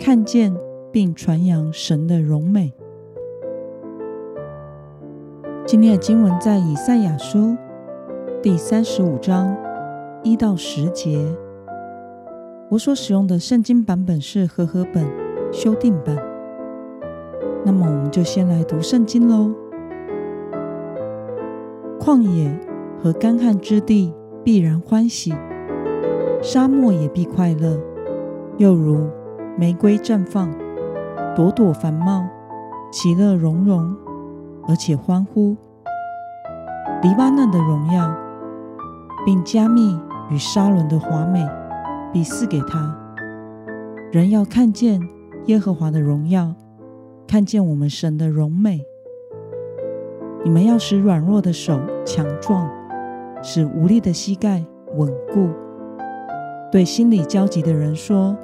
看见并传扬神的荣美。今天的经文在以赛亚书第三十五章一到十节。我所使用的圣经版本是和合本修订版。那么，我们就先来读圣经喽。旷野和干旱之地必然欢喜，沙漠也必快乐。又如玫瑰绽放，朵朵繁茂，其乐融融，而且欢呼。黎巴嫩的荣耀，并加密与沙伦的华美，必赐给他。人要看见耶和华的荣耀，看见我们神的荣美。你们要使软弱的手强壮，使无力的膝盖稳固。对心里焦急的人说。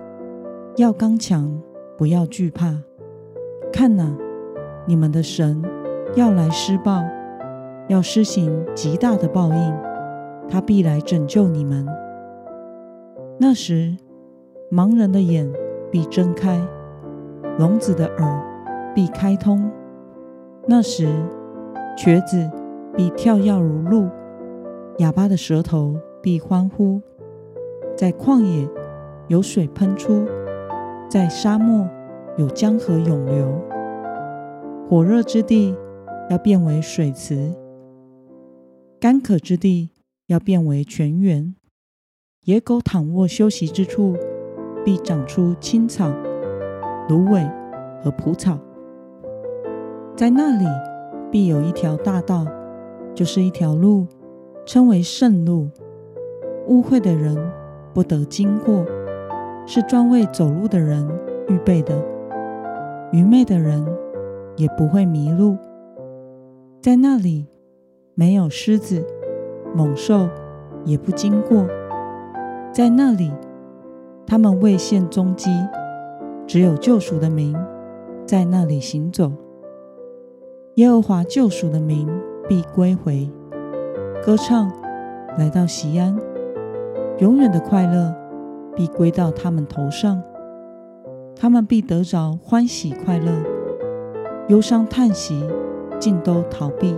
要刚强，不要惧怕。看哪，你们的神要来施报，要施行极大的报应，他必来拯救你们。那时，盲人的眼必睁开，聋子的耳必开通。那时，瘸子必跳跃如鹿，哑巴的舌头必欢呼。在旷野有水喷出。在沙漠有江河涌流，火热之地要变为水池，干渴之地要变为泉源。野狗躺卧休息之处，必长出青草、芦苇和蒲草。在那里必有一条大道，就是一条路，称为圣路，污秽的人不得经过。是专为走路的人预备的，愚昧的人也不会迷路。在那里没有狮子、猛兽也不经过。在那里，他们未现踪迹，只有救赎的名在那里行走。耶和华救赎的名必归回，歌唱来到西安，永远的快乐。必归到他们头上，他们必得着欢喜快乐，忧伤叹息尽都逃避。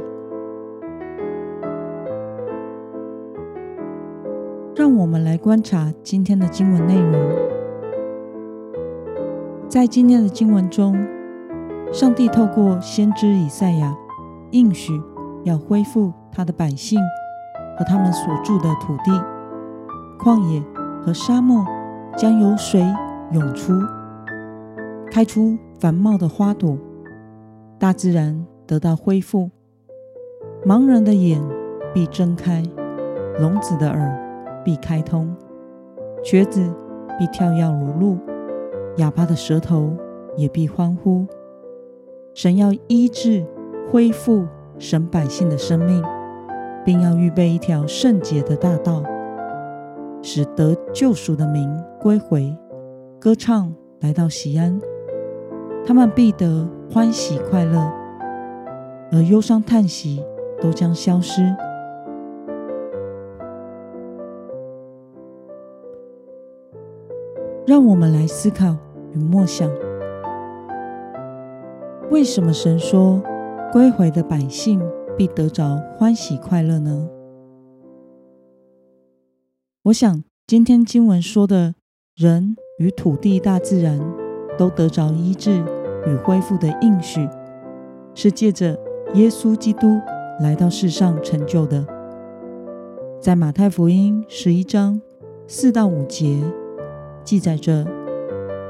让我们来观察今天的经文内容。在今天的经文中，上帝透过先知以赛亚应许要恢复他的百姓和他们所住的土地，旷野。和沙漠将有水涌出，开出繁茂的花朵，大自然得到恢复。盲人的眼必睁开，聋子的耳必开通，瘸子必跳跃如鹿，哑巴的舌头也必欢呼。神要医治、恢复神百姓的生命，并要预备一条圣洁的大道。使得救赎的民归回，歌唱来到锡安，他们必得欢喜快乐，而忧伤叹息都将消失。让我们来思考与默想：为什么神说归回的百姓必得着欢喜快乐呢？我想，今天经文说的人与土地、大自然都得着医治与恢复的应许，是借着耶稣基督来到世上成就的。在马太福音十一章四到五节记载着，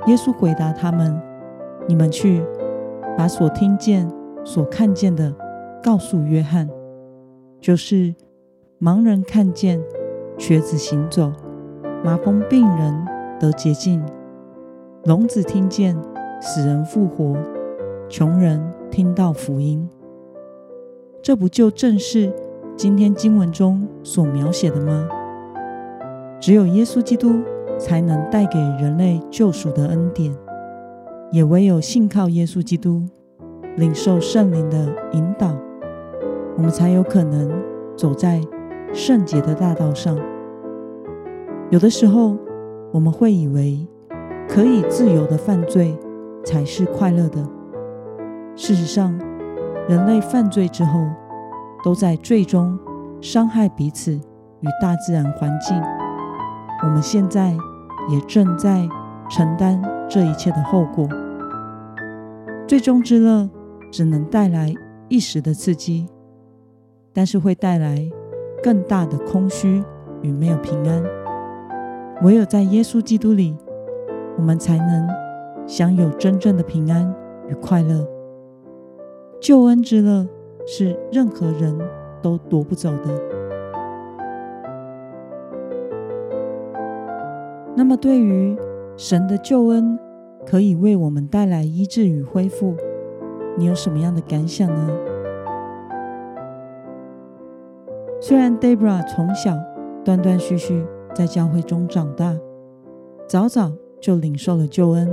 耶稣回答他们：“你们去，把所听见、所看见的告诉约翰，就是盲人看见。”瘸子行走，麻风病人得洁净，聋子听见，死人复活，穷人听到福音。这不就正是今天经文中所描写的吗？只有耶稣基督才能带给人类救赎的恩典，也唯有信靠耶稣基督，领受圣灵的引导，我们才有可能走在圣洁的大道上。有的时候，我们会以为可以自由的犯罪才是快乐的。事实上，人类犯罪之后，都在最终伤害彼此与大自然环境。我们现在也正在承担这一切的后果。最终之乐只能带来一时的刺激，但是会带来更大的空虚与没有平安。唯有在耶稣基督里，我们才能享有真正的平安与快乐。救恩之乐是任何人都夺不走的。那么，对于神的救恩可以为我们带来医治与恢复，你有什么样的感想呢？虽然 Debra 从小断断续续在教会中长大，早早就领受了救恩，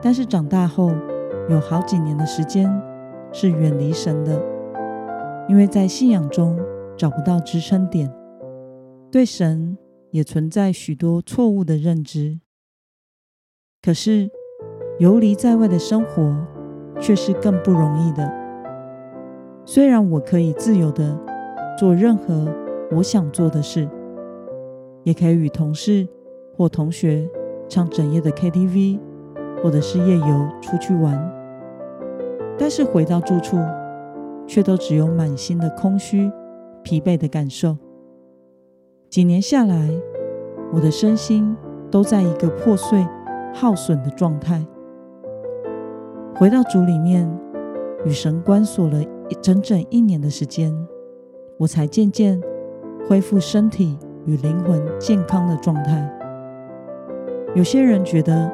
但是长大后有好几年的时间是远离神的，因为在信仰中找不到支撑点，对神。也存在许多错误的认知，可是游离在外的生活却是更不容易的。虽然我可以自由的做任何我想做的事，也可以与同事或同学唱整夜的 KTV，或者是夜游出去玩，但是回到住处，却都只有满心的空虚、疲惫的感受。几年下来，我的身心都在一个破碎、耗损的状态。回到主里面，与神关锁了整整一年的时间，我才渐渐恢复身体与灵魂健康的状态。有些人觉得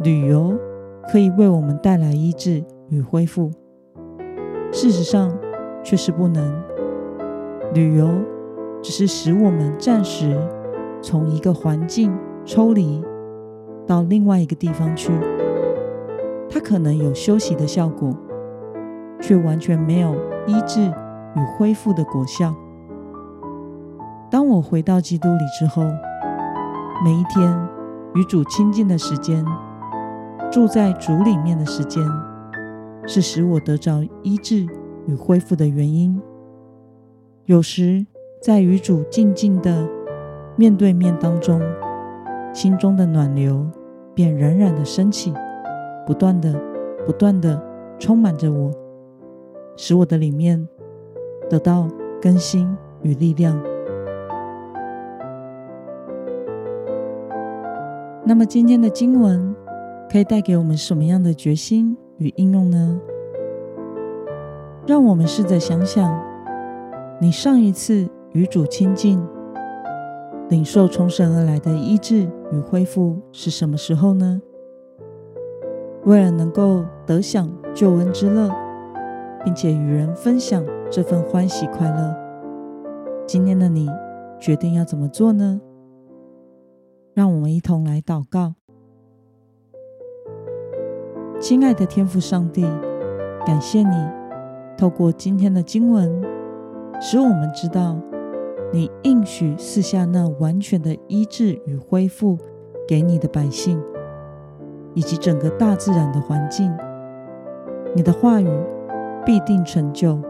旅游可以为我们带来医治与恢复，事实上却是不能。旅游。只是使我们暂时从一个环境抽离到另外一个地方去，它可能有休息的效果，却完全没有医治与恢复的果效。当我回到基督里之后，每一天与主亲近的时间，住在主里面的时间，是使我得着医治与恢复的原因。有时，在与主静静的面对面当中，心中的暖流便冉冉的升起，不断的、不断的充满着我，使我的里面得到更新与力量。那么今天的经文可以带给我们什么样的决心与应用呢？让我们试着想想，你上一次。与主亲近，领受从神而来的医治与恢复是什么时候呢？为了能够得享救恩之乐，并且与人分享这份欢喜快乐，今天的你决定要怎么做呢？让我们一同来祷告。亲爱的天父上帝，感谢你透过今天的经文，使我们知道。你应许赐下那完全的医治与恢复给你的百姓，以及整个大自然的环境。你的话语必定成就。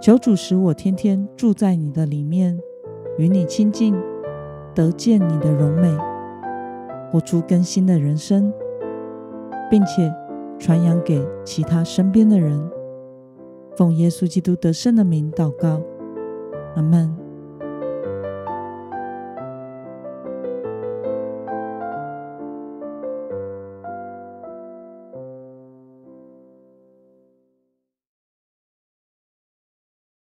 求主使我天天住在你的里面，与你亲近，得见你的荣美，活出更新的人生，并且传扬给其他身边的人。奉耶稣基督得胜的名祷告。阿门。